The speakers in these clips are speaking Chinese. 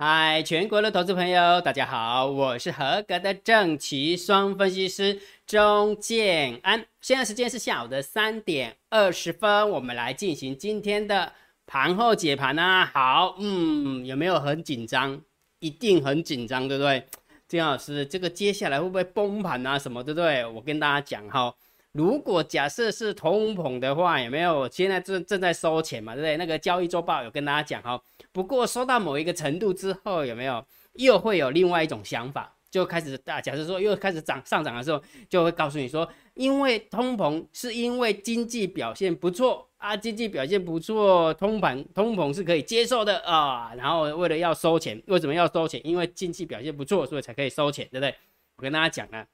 嗨，全国的投资朋友，大家好，我是合格的正奇双分析师钟建安。现在时间是下午的三点二十分，我们来进行今天的盘后解盘啊。好，嗯，有没有很紧张？一定很紧张，对不对？金老师，这个接下来会不会崩盘啊？什么，对不对？我跟大家讲哈。如果假设是通膨的话，有没有？现在正正在收钱嘛，对不对？那个交易周报有跟大家讲哈。不过收到某一个程度之后，有没有又会有另外一种想法？就开始大假设说又开始涨上涨的时候，就会告诉你说，因为通膨是因为经济表现不错啊，经济表现不错，通膨通膨是可以接受的啊。然后为了要收钱，为什么要收钱？因为经济表现不错，所以才可以收钱，对不对？我跟大家讲啊。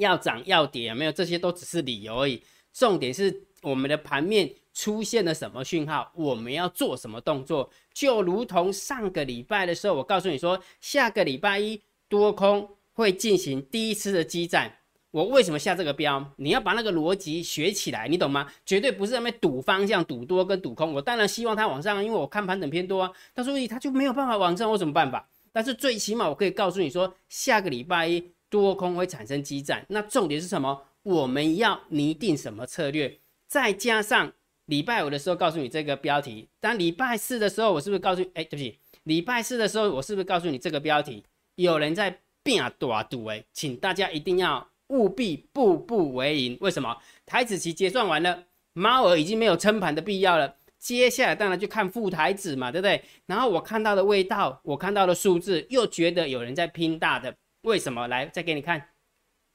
要涨要跌，有没有这些都只是理由而已。重点是我们的盘面出现了什么讯号，我们要做什么动作。就如同上个礼拜的时候，我告诉你说，下个礼拜一多空会进行第一次的激战。我为什么下这个标？你要把那个逻辑学起来，你懂吗？绝对不是在那赌方向，赌多跟赌空。我当然希望它往上，因为我看盘整偏多啊。但所以它就没有办法往上，我怎么办法？但是最起码我可以告诉你说，下个礼拜一。多空会产生激战，那重点是什么？我们要拟定什么策略？再加上礼拜五的时候告诉你这个标题，当礼拜四的时候，我是不是告诉？哎，对不起，礼拜四的时候，我是不是告诉你这个标题？有人在变大赌，哎，请大家一定要务必步步为营。为什么？台子期结算完了，猫儿已经没有撑盘的必要了。接下来当然就看副台子嘛，对不对？然后我看到的味道，我看到的数字，又觉得有人在拼大的。为什么？来，再给你看，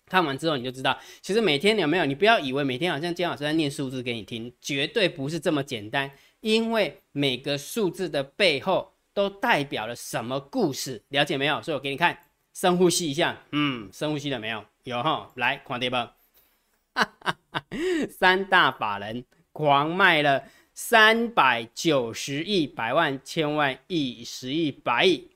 看完之后你就知道，其实每天有没有？你不要以为每天好像姜老师在念数字给你听，绝对不是这么简单。因为每个数字的背后都代表了什么故事，了解没有？所以我给你看，深呼吸一下，嗯，深呼吸了没有？有哈，来，狂跌吧，三大法人狂卖了三百九十亿、百万、千万亿、十亿、百亿。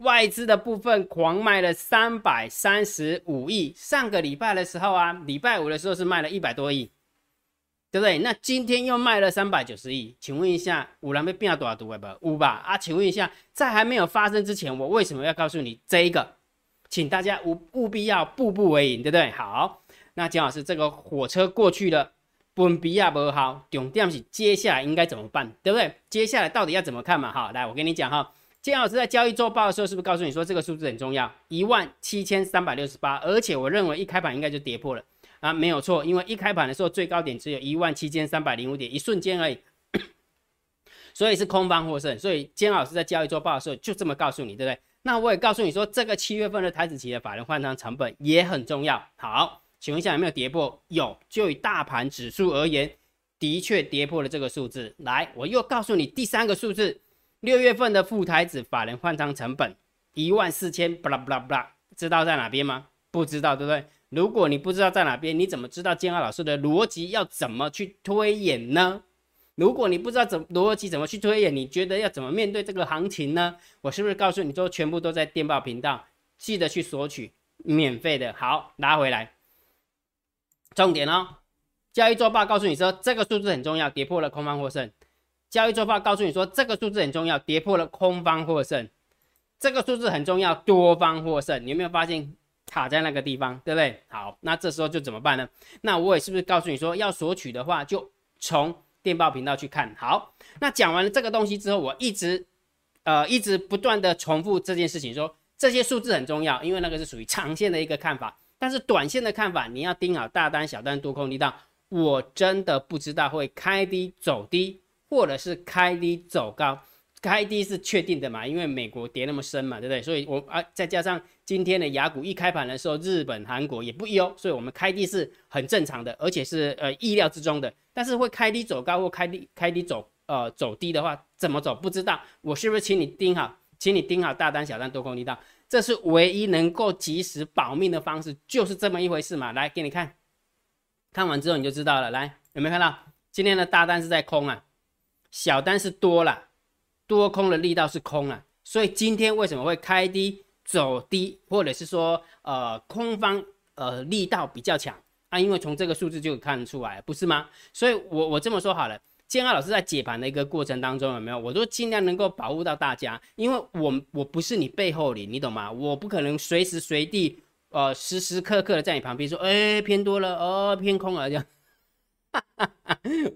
外资的部分狂卖了三百三十五亿，上个礼拜的时候啊，礼拜五的时候是卖了一百多亿，对不对？那今天又卖了三百九十亿，请问一下，五郎被变多少度？不，五吧？啊，请问一下，在还没有发生之前，我为什么要告诉你这一个？请大家务务必要步步为营，对不对？好，那姜老师，这个火车过去了，本比亚不好，重点是接下来应该怎么办，对不对？接下来到底要怎么看嘛？好，来，我跟你讲哈。金老师在交易周报的时候，是不是告诉你说这个数字很重要？一万七千三百六十八，而且我认为一开盘应该就跌破了啊，没有错，因为一开盘的时候最高点只有一万七千三百零五点，一瞬间而已，所以是空方获胜。所以金老师在交易周报的时候就这么告诉你，对不对？那我也告诉你说，这个七月份的台子期的法人换仓成本也很重要。好，请问一下有没有跌破？有，就以大盘指数而言，的确跌破了这个数字。来，我又告诉你第三个数字。六月份的副台子法人换仓成本一万四千，不啦不啦不啦，知道在哪边吗？不知道，对不对？如果你不知道在哪边，你怎么知道建二老师的逻辑要怎么去推演呢？如果你不知道怎逻辑怎么去推演，你觉得要怎么面对这个行情呢？我是不是告诉你说，全部都在电报频道，记得去索取免费的。好，拿回来，重点哦，交易周报告诉你说，这个数字很重要，跌破了空方获胜。交易做法告诉你说，这个数字很重要，跌破了空方获胜，这个数字很重要，多方获胜。你有没有发现卡在那个地方，对不对？好，那这时候就怎么办呢？那我也是不是告诉你说，要索取的话，就从电报频道去看。好，那讲完了这个东西之后，我一直呃一直不断的重复这件事情，说这些数字很重要，因为那个是属于长线的一个看法，但是短线的看法，你要盯好大单、小单、多空力道。我真的不知道会开低走低。或者是开低走高，开低是确定的嘛？因为美国跌那么深嘛，对不对？所以我啊，再加上今天的雅股一开盘的时候，日本、韩国也不优，所以我们开低是很正常的，而且是呃意料之中的。但是会开低走高或开低开低走呃走低的话，怎么走不知道。我是不是请你盯好，请你盯好大单、小单、多空力道，这是唯一能够及时保命的方式，就是这么一回事嘛。来给你看，看完之后你就知道了。来，有没有看到今天的大单是在空啊？小单是多了，多空的力道是空了，所以今天为什么会开低走低，或者是说呃空方呃力道比较强啊？因为从这个数字就看得出来，不是吗？所以我我这么说好了，建安老师在解盘的一个过程当中，有没有？我都尽量能够保护到大家，因为我我不是你背后里，你懂吗？我不可能随时随地，呃，时时刻刻的在你旁边说，哎，偏多了，哦，偏空了这样。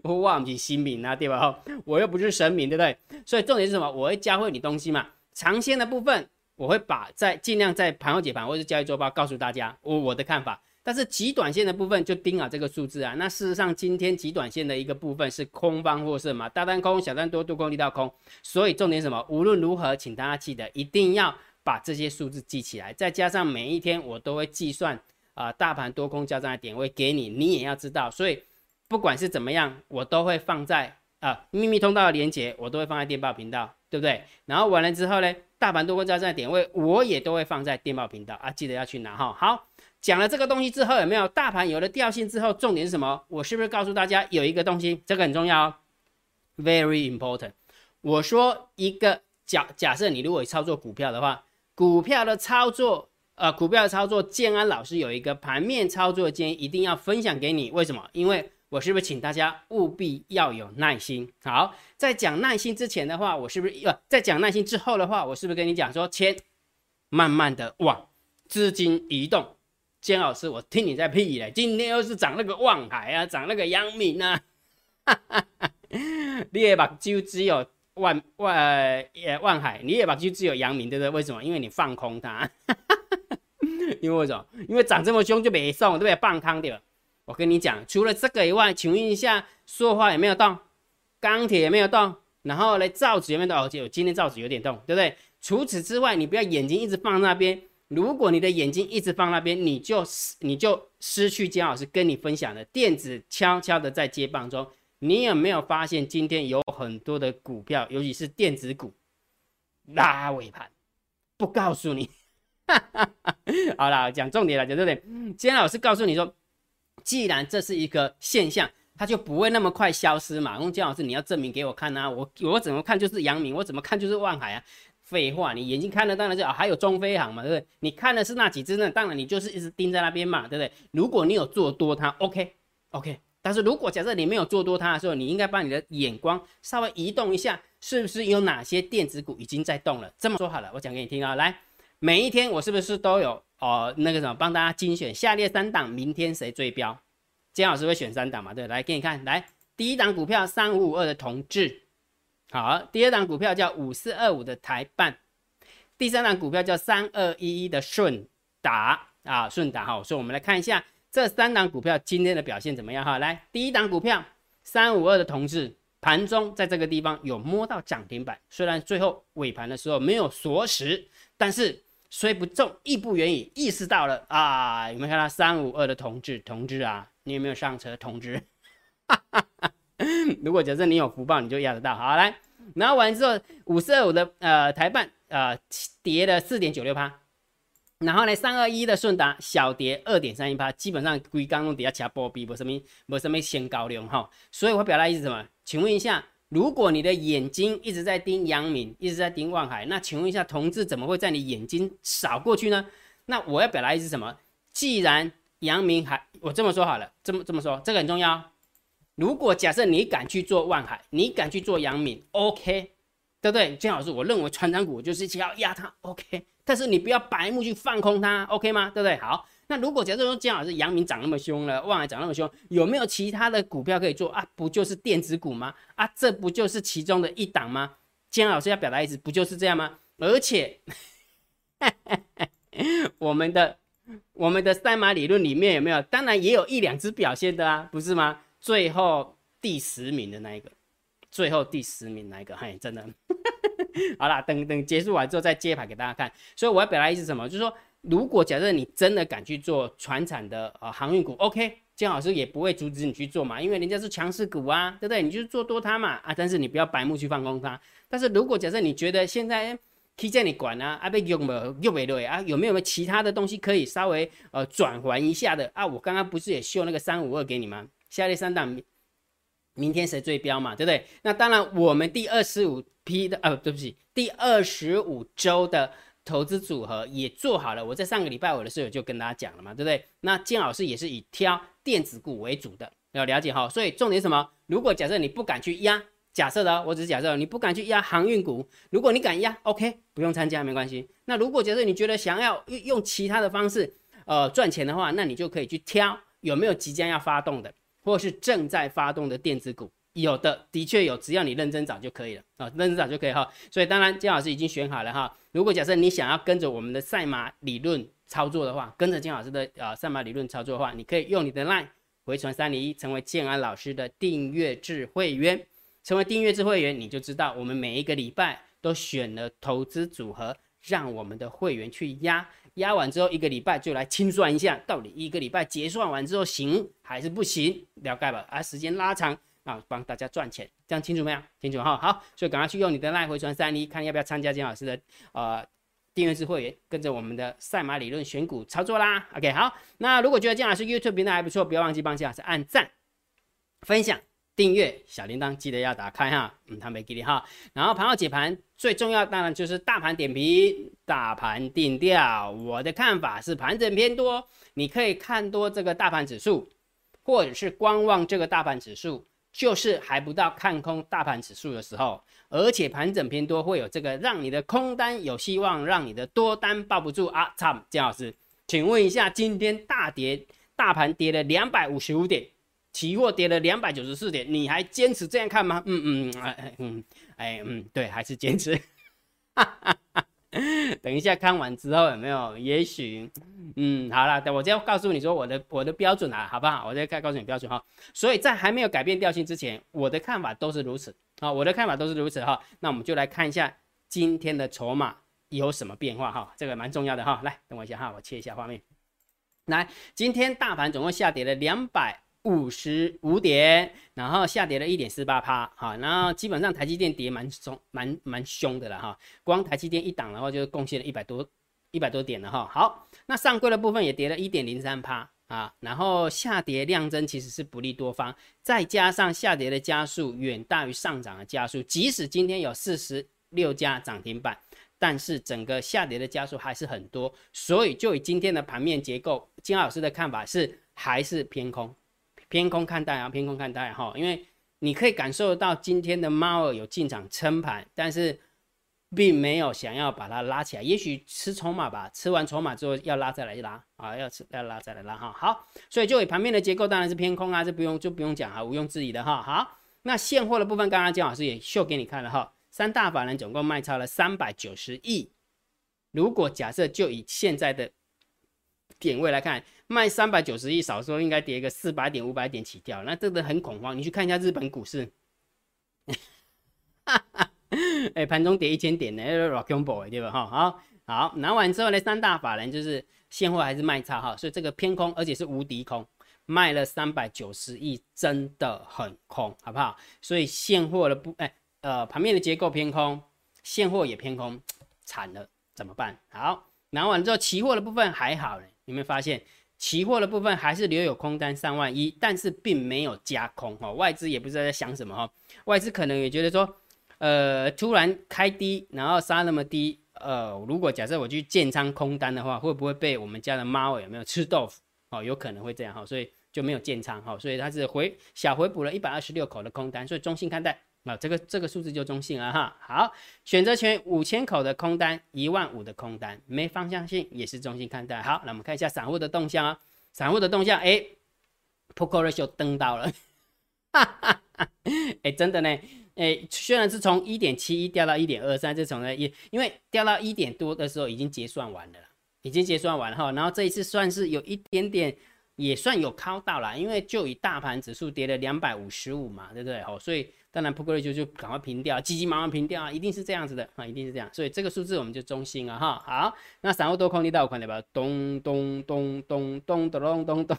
我 忘记新民啊，对吧？我又不是神明，对不对？所以重点是什么？我会教会你东西嘛。长线的部分，我会把在尽量在盘后解盘或者交易周报告诉大家我我的看法。但是极短线的部分就盯好这个数字啊。那事实上今天极短线的一个部分是空方获胜嘛，大单空、小单多、多空力道空。所以重点什么？无论如何，请大家记得一定要把这些数字记起来，再加上每一天我都会计算啊大盘多空交战的点位给你，你也要知道。所以。不管是怎么样，我都会放在啊秘密通道的连接，我都会放在电报频道，对不对？然后完了之后呢，大盘多空交战点位，我也都会放在电报频道啊，记得要去拿哈。好，讲了这个东西之后，有没有大盘有了调性之后，重点是什么？我是不是告诉大家有一个东西，这个很重要哦，very important。我说一个假假设，你如果操作股票的话，股票的操作，呃，股票的操作，建安老师有一个盘面操作建议，一定要分享给你。为什么？因为我是不是请大家务必要有耐心？好，在讲耐心之前的话，我是不是呃，在讲耐心之后的话，我是不是跟你讲说，钱慢慢的往资金移动？姜老师，我听你在屁嘞！今天又是涨那个望海啊，涨那个阳明啊，你也把就只有万万呃望海，你也把就只有阳明，对不对？为什么？因为你放空它，因为为什么？因为涨这么凶就没送，对不对？放空对吧？我跟你讲，除了这个以外，请问一下，塑化有没有动？钢铁有没有动？然后呢，造纸有没有动？哦，就今天造纸有点动，对不对？除此之外，你不要眼睛一直放那边。如果你的眼睛一直放那边，你就你就失去姜老师跟你分享的电子悄悄的在接棒中。你有没有发现今天有很多的股票，尤其是电子股拉尾盘？不告诉你。好了，讲重点了，讲重点。今天老师告诉你说。既然这是一个现象，它就不会那么快消失嘛。用姜老师，你要证明给我看啊！我我怎么看就是阳明，我怎么看就是万海啊！废话，你眼睛看的当然是啊，还有中飞航嘛，对不对？你看的是那几只呢？当然你就是一直盯在那边嘛，对不对？如果你有做多它，OK OK。但是如果假设你没有做多它的时候，你应该把你的眼光稍微移动一下，是不是有哪些电子股已经在动了？这么说好了，我讲给你听啊，来，每一天我是不是都有？哦，那个什么，帮大家精选下列三档，明天谁追标？金老师会选三档嘛？对，来给你看，来第一档股票三五五二的同志，好，第二档股票叫五四二五的台办，第三档股票叫三二一一的顺达啊，顺达哈。所以我们来看一下这三档股票今天的表现怎么样哈？来，第一档股票三五二的同志，盘中在这个地方有摸到涨停板，虽然最后尾盘的时候没有锁死，但是。虽不中，亦不远矣。意识到了啊！有没有看到三五二的同志？同志啊，你有没有上车？同志，如果假设你有福报，你就压得到。好，来，然后完之后，五四二五的呃台办呃跌了四点九六趴，然后呢，三二一的顺达小跌二点三一趴，基本上归刚弄底下其他波比，没什么没什么先高量哈。所以我表达意思什么？请问一下。如果你的眼睛一直在盯阳明，一直在盯望海，那请问一下，同志怎么会在你眼睛扫过去呢？那我要表达意思什么？既然阳明还，我这么说好了，这么这么说，这个很重要。如果假设你敢去做望海，你敢去做阳明，OK，对不对？金老师，我认为船长股就是要压它，OK，但是你不要白目去放空它，OK 吗？对不对？好。那如果假设说姜老师阳明涨那么凶了，望海涨那么凶，有没有其他的股票可以做啊？不就是电子股吗？啊，这不就是其中的一档吗？姜老师要表达意思不就是这样吗？而且，我们的我们的赛马理论里面有没有？当然也有一两只表现的啊，不是吗？最后第十名的那一个，最后第十名那一个，嘿，真的，好啦，等等结束完之后再揭牌给大家看。所以我要表达意思什么？就是说。如果假设你真的敢去做船产的呃航运股，OK，姜老师也不会阻止你去做嘛，因为人家是强势股啊，对不对？你就做多它嘛啊，但是你不要白目去放空它。但是如果假设你觉得现在 K 在你管啊，啊被用了又没对啊，有没有其他的东西可以稍微呃转还一下的啊？我刚刚不是也秀那个三五二给你吗？下列三档明天谁最标嘛，对不对？那当然我们第二十五批的呃，对不起，第二十五周的。投资组合也做好了，我在上个礼拜我的室友就跟大家讲了嘛，对不对？那金老师也是以挑电子股为主的，要了解哈。所以重点什么？如果假设你不敢去压，假设的，我只是假设，你不敢去压航运股，如果你敢压，OK，不用参加没关系。那如果假设你觉得想要用用其他的方式，呃，赚钱的话，那你就可以去挑有没有即将要发动的，或是正在发动的电子股。有的的确有，只要你认真找就可以了啊，认真找就可以哈。所以当然金老师已经选好了哈。如果假设你想要跟着我们的赛马理论操作的话，跟着金老师的呃赛马理论操作的话，你可以用你的 LINE 回传三零一，成为建安老师的订阅制会员。成为订阅制会员，你就知道我们每一个礼拜都选了投资组合，让我们的会员去压，压完之后一个礼拜就来清算一下，到底一个礼拜结算完之后行还是不行？了解吧？啊，时间拉长。啊，帮大家赚钱，这样清楚没有？清楚哈。好，所以赶快去用你的赖回传三一，看要不要参加金老师的呃订阅制会员，跟着我们的赛马理论选股操作啦。OK，好。那如果觉得金老师 YouTube 频道还不错，不要忘记帮金老师按赞、分享、订阅，小铃铛记得要打开哈。嗯，他没给你哈。然后盘后解盘最重要当然就是大盘点评、大盘定调。我的看法是盘整偏多，你可以看多这个大盘指数，或者是观望这个大盘指数。就是还不到看空大盘指数的时候，而且盘整偏多，会有这个让你的空单有希望，让你的多单抱不住啊！操，姜老师，请问一下，今天大跌，大盘跌了两百五十五点，期货跌了两百九十四点，你还坚持这样看吗？嗯嗯哎嗯哎嗯，对，还是坚持。哈哈哈。等一下看完之后有没有？也许，嗯，好了，等我再告诉你说我的我的标准啊，好不好？我再告诉你标准哈。所以在还没有改变调性之前，我的看法都是如此啊，我的看法都是如此哈。那我们就来看一下今天的筹码有什么变化哈，这个蛮重要的哈。来，等我一下哈，我切一下画面。来，今天大盘总共下跌了两百。五十五点，然后下跌了一点四八趴，哈，然后基本上台积电跌蛮凶，蛮蛮凶的了哈，光台积电一档的话就贡献了一百多一百多点了哈。好，那上柜的部分也跌了一点零三趴啊，然后下跌量增其实是不利多方，再加上下跌的加速远大于上涨的加速，即使今天有四十六家涨停板，但是整个下跌的加速还是很多，所以就以今天的盘面结构，金老师的看法是还是偏空。偏空看待啊，偏空看待哈，因为你可以感受到今天的猫儿有进场撑盘，但是并没有想要把它拉起来，也许吃筹码吧，吃完筹码之后要拉再来拉啊，要吃要拉再来拉哈。好，所以就以盘面的结构当然是偏空啊，这不用就不用讲啊，毋庸置疑的哈。好，那现货的部分，刚刚姜老师也秀给你看了哈，三大法人总共卖超了三百九十亿，如果假设就以现在的点位来看。卖三百九十亿，少说应该跌个四百点、五百点起跳，那真的很恐慌。你去看一下日本股市，哎，盘中跌一千点呢，rock and boy 对吧？哈，好，好，拿完之后呢，三大法人就是现货还是卖差哈，所以这个偏空，而且是无敌空，卖了三百九十亿，真的很空，好不好？所以现货的不，哎，呃，盘面的结构偏空，现货也偏空，惨了，怎么办？好，拿完之后，期货的部分还好呢，有没有发现？期货的部分还是留有空单三万一，但是并没有加空哈，外资也不知道在想什么哈，外资可能也觉得说，呃，突然开低，然后杀那么低，呃，如果假设我去建仓空单的话，会不会被我们家的猫有没有吃豆腐？哦，有可能会这样哈，所以就没有建仓哈，所以它是回小回补了一百二十六口的空单，所以中性看待。啊，这个这个数字就中性了哈。好，选择权五千口的空单，一万五的空单，没方向性也是中性看待。好，那我们看一下散户的动向啊。散户的动向，哎 p o k e ratio 登到了，哈哈哈。哎，真的呢，哎，虽然是从一点七一掉到一点二三，这从呢，因因为掉到一点多的时候已经结算完了，已经结算完了哈。然后这一次算是有一点点。也算有靠到了，因为就以大盘指数跌了两百五十五嘛，对不对？哦，所以当然 p o k e r 就就赶快平掉，急急忙忙平掉啊，一定是这样子的啊，一定是这样。所以这个数字我们就中心了哈。好，那散户多空力道款对吧？咚咚咚咚咚咚咚咚，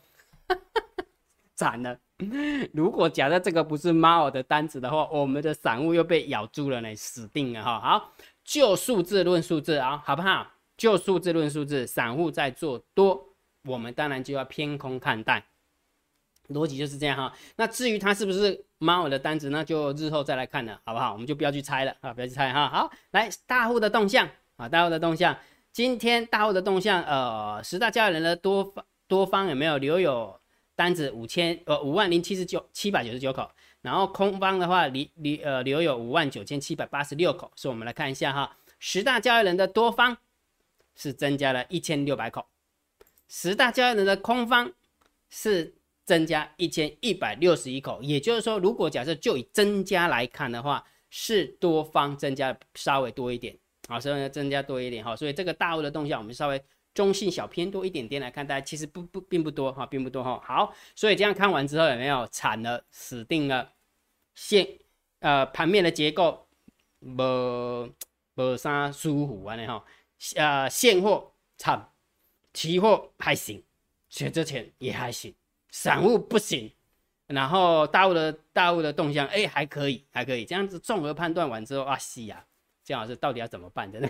惨了！如果假设这个不是猫耳的单子的话，我们的散户又被咬住了呢，死定了哈。好，就数字论数字啊，好不好？就数字论数字，散户在做多。我们当然就要偏空看待，逻辑就是这样哈。那至于它是不是猫耳的单子，那就日后再来看了，好不好？我们就不要去猜了啊，不要去猜哈。好，来大户的动向啊，大户的动向，今天大户的动向，呃，十大交易人的多方多方有没有留有单子五千呃五万零七十九七百九十九口，然后空方的话留留呃留有五万九千七百八十六口，所以我们来看一下哈，十大交易人的多方是增加了一千六百口，十大交易人的空方是增加一千一百六十一口，也就是说，如果假设就以增加来看的话，是多方增加稍微多一点，好，稍微增加多一点哈，所以这个大户的动向我们稍微。中性小偏多一点点来看，大家其实不不并不多哈，并不多哈。好，所以这样看完之后有没有惨了？死定了。现呃盘面的结构无无啥舒服安尼哈。呃现货惨，期货还行，选择权也还行，散户不行。然后大户的大户的动向哎还可以还可以，这样子综合判断完之后啊，西呀，姜老师到底要怎么办？真的。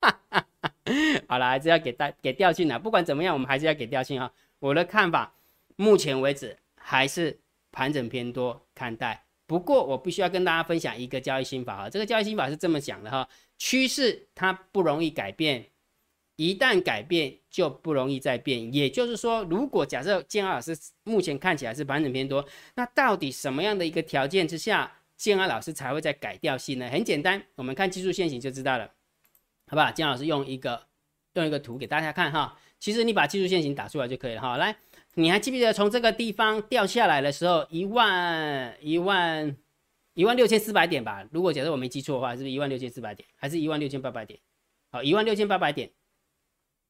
好了，还是要给大给调性的。不管怎么样，我们还是要给调性哈。我的看法，目前为止还是盘整偏多看待。不过我必须要跟大家分享一个交易心法哈。这个交易心法是这么讲的哈：趋势它不容易改变，一旦改变就不容易再变。也就是说，如果假设建安老师目前看起来是盘整偏多，那到底什么样的一个条件之下，建安老师才会再改调性呢？很简单，我们看技术线型就知道了。好不好？姜老师用一个用一个图给大家看哈。其实你把技术线型打出来就可以了哈。来，你还记不记得从这个地方掉下来的时候，一万一万一万六千四百点吧？如果假设我没记错的话，是不是一万六千四百点，还是一万六千八百点？好，一万六千八百点，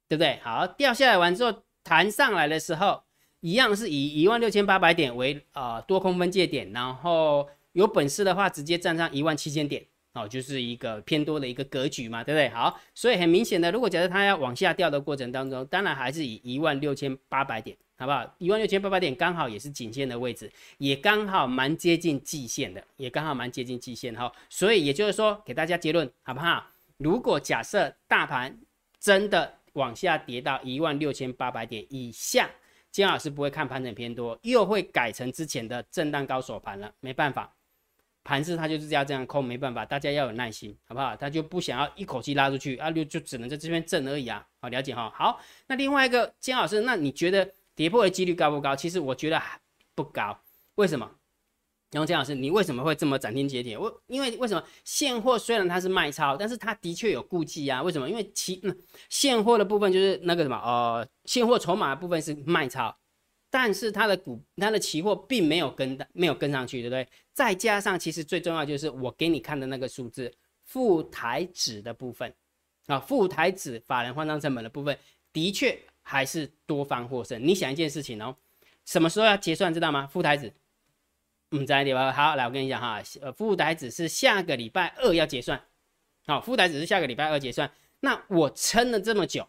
对不对？好，掉下来完之后弹上来的时候，一样是以一万六千八百点为啊多空分界点，然后有本事的话直接站上一万七千点。哦，就是一个偏多的一个格局嘛，对不对？好，所以很明显的，如果假设它要往下掉的过程当中，当然还是以一万六千八百点，好不好？一万六千八百点刚好也是颈线的位置，也刚好蛮接近季线的，也刚好蛮接近季线哈。所以也就是说，给大家结论好不好？如果假设大盘真的往下跌到一万六千八百点以下，金老师不会看盘整偏多，又会改成之前的震荡高手盘了，没办法。盘子它就是要这样空，没办法，大家要有耐心，好不好？他就不想要一口气拉出去啊，就就只能在这边震而已啊。好，了解哈。好，那另外一个金老师，那你觉得跌破的几率高不高？其实我觉得不高。为什么？然后金老师，你为什么会这么斩钉截铁？我因为为什么现货虽然它是卖超，但是它的确有顾忌啊。为什么？因为其嗯现货的部分就是那个什么呃现货筹码的部分是卖超。但是它的股、它的期货并没有跟没有跟上去，对不对？再加上其实最重要就是我给你看的那个数字，副台指的部分啊，副台指法人换仓成本的部分，的确还是多方获胜。你想一件事情哦，什么时候要结算知道吗？副台指，嗯，在哪里吧？好，来我跟你讲哈，呃，副台只是下个礼拜二要结算，好，副台只是下个礼拜二结算。那我撑了这么久，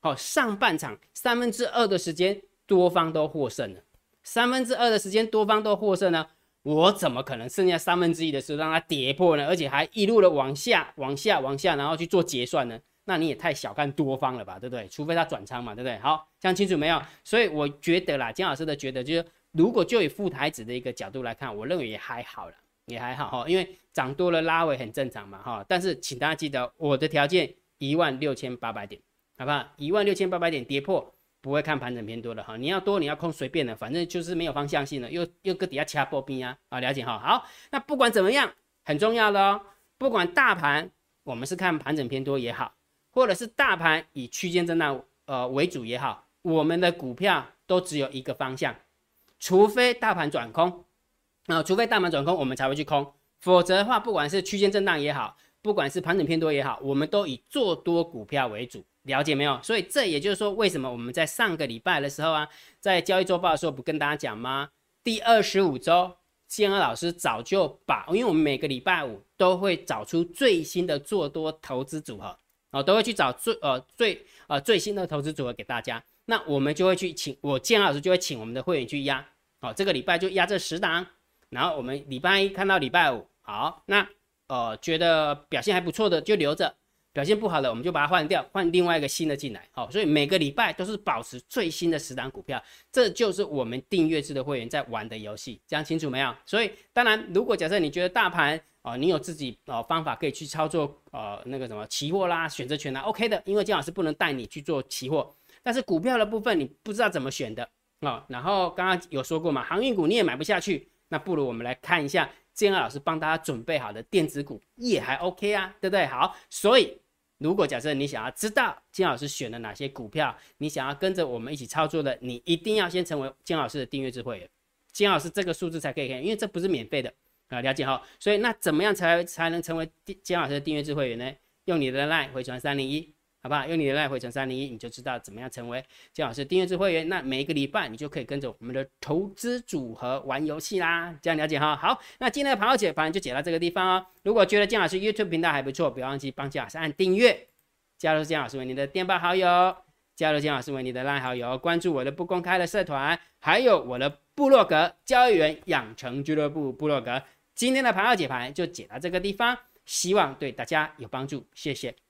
好，上半场三分之二的时间。多方都获胜了，三分之二的时间多方都获胜呢，我怎么可能剩下三分之一的时候让它跌破呢？而且还一路的往下、往下、往下，然后去做结算呢？那你也太小看多方了吧，对不对？除非他转仓嘛，对不对？好，讲清楚没有？所以我觉得啦，姜老师的觉得就是，如果就以副台子的一个角度来看，我认为也还好了，也还好哈，因为涨多了拉尾很正常嘛哈。但是请大家记得我的条件一万六千八百点，好不好？一万六千八百点跌破。不会看盘整偏多的哈，你要多你要空随便的，反正就是没有方向性的，又又搁底下掐波兵啊啊，了解哈。好，那不管怎么样，很重要的哦，不管大盘我们是看盘整偏多也好，或者是大盘以区间震荡呃为主也好，我们的股票都只有一个方向，除非大盘转空啊，除非大盘转空，我们才会去空，否则的话，不管是区间震荡也好，不管是盘整偏多也好，我们都以做多股票为主。了解没有？所以这也就是说，为什么我们在上个礼拜的时候啊，在交易周报的时候不跟大家讲吗？第二十五周，建安老师早就把，因为我们每个礼拜五都会找出最新的做多投资组合，哦，都会去找最呃最呃最新的投资组合给大家。那我们就会去请我建老师就会请我们的会员去压，哦，这个礼拜就压这十档，然后我们礼拜一看到礼拜五，好，那呃觉得表现还不错的就留着。表现不好的，我们就把它换掉，换另外一个新的进来。好，所以每个礼拜都是保持最新的十档股票，这就是我们订阅制的会员在玩的游戏。讲清楚没有？所以当然，如果假设你觉得大盘哦，你有自己呃方法可以去操作呃那个什么期货啦、选择权啦，OK 的。因为姜老师不能带你去做期货，但是股票的部分你不知道怎么选的，哦。然后刚刚有说过嘛，航运股你也买不下去，那不如我们来看一下建安老师帮大家准备好的电子股也还 OK 啊，对不对？好，所以如果假设你想要知道金老师选了哪些股票，你想要跟着我们一起操作的，你一定要先成为金老师的订阅制会员，金老师这个数字才可以看，因为这不是免费的啊，了解哈。所以那怎么样才才能成为金老师的订阅制会员呢？用你的 line 回传三零一。好不好？用你的赖回成三零一，你就知道怎么样成为姜老师订阅制会员。那每一个礼拜你就可以跟着我们的投资组合玩游戏啦。这样了解哈。好，那今天的盘后解盘就解到这个地方哦。如果觉得姜老师 YouTube 频道还不错，不要忘记帮姜老师按订阅，加入姜老师为你的电报好友，加入姜老师为你的赖好友，关注我的不公开的社团，还有我的部落格交易员养成俱乐部部落格。今天的盘后解盘就解到这个地方，希望对大家有帮助，谢谢。